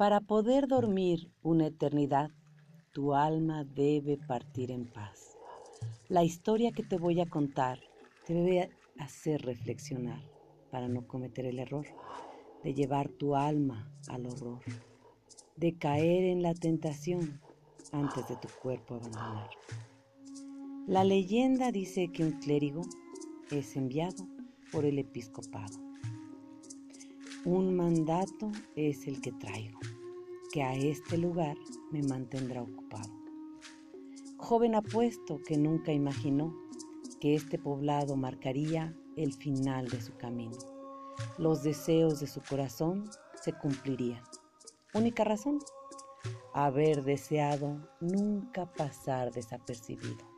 Para poder dormir una eternidad, tu alma debe partir en paz. La historia que te voy a contar te debe hacer reflexionar para no cometer el error de llevar tu alma al horror, de caer en la tentación antes de tu cuerpo abandonar. La leyenda dice que un clérigo es enviado por el episcopado. Un mandato es el que traigo, que a este lugar me mantendrá ocupado. Joven apuesto que nunca imaginó que este poblado marcaría el final de su camino. Los deseos de su corazón se cumplirían. Única razón, haber deseado nunca pasar desapercibido.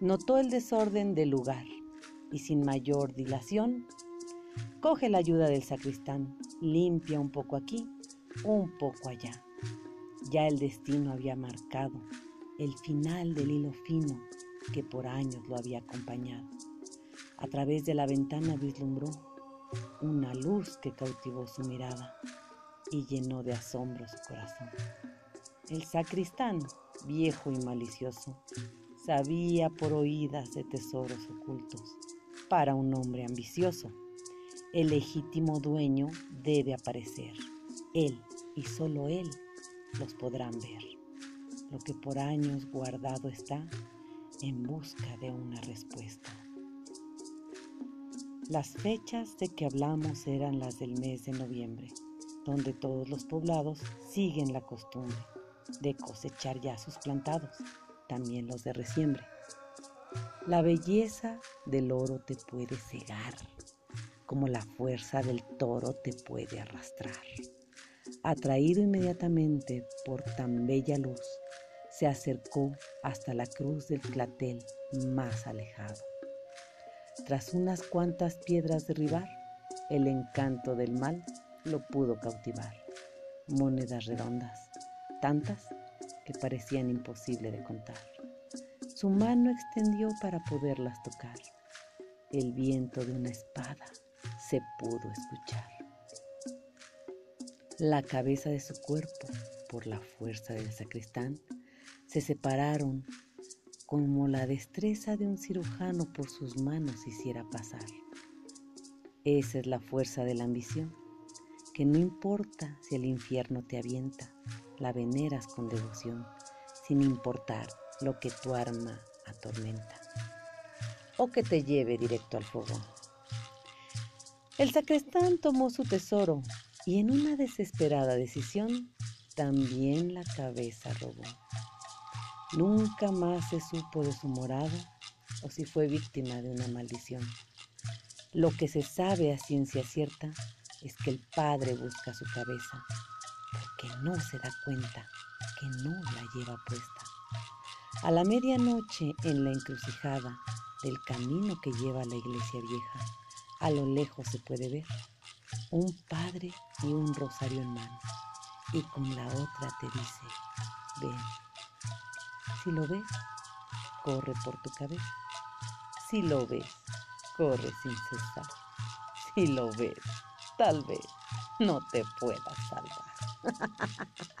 Notó el desorden del lugar y sin mayor dilación, coge la ayuda del sacristán, limpia un poco aquí, un poco allá. Ya el destino había marcado el final del hilo fino que por años lo había acompañado. A través de la ventana vislumbró una luz que cautivó su mirada y llenó de asombro su corazón. El sacristán, viejo y malicioso, sabía por oídas de tesoros ocultos. Para un hombre ambicioso, el legítimo dueño debe aparecer. Él y solo él los podrán ver. Lo que por años guardado está en busca de una respuesta. Las fechas de que hablamos eran las del mes de noviembre, donde todos los poblados siguen la costumbre de cosechar ya sus plantados, también los de reciembre. La belleza del oro te puede cegar, como la fuerza del toro te puede arrastrar. Atraído inmediatamente por tan bella luz, se acercó hasta la cruz del clatel más alejado. Tras unas cuantas piedras derribar, el encanto del mal lo pudo cautivar. Monedas redondas, tantas que parecían imposible de contar. Su mano extendió para poderlas tocar. El viento de una espada se pudo escuchar. La cabeza de su cuerpo, por la fuerza del sacristán, se separaron como la destreza de un cirujano por sus manos hiciera pasar. Esa es la fuerza de la ambición, que no importa si el infierno te avienta, la veneras con devoción, sin importar lo que tu arma atormenta, o que te lleve directo al fogón. El sacristán tomó su tesoro y en una desesperada decisión también la cabeza robó. Nunca más se supo de su morada o si fue víctima de una maldición. Lo que se sabe a ciencia cierta es que el padre busca su cabeza porque no se da cuenta que no la lleva puesta. A la medianoche en la encrucijada del camino que lleva a la iglesia vieja, a lo lejos se puede ver un padre y un rosario en mano y con la otra te dice, ven. Si lo ves, corre por tu cabeza. Si lo ves, corre sin cesar. Si lo ves, tal vez no te pueda salvar.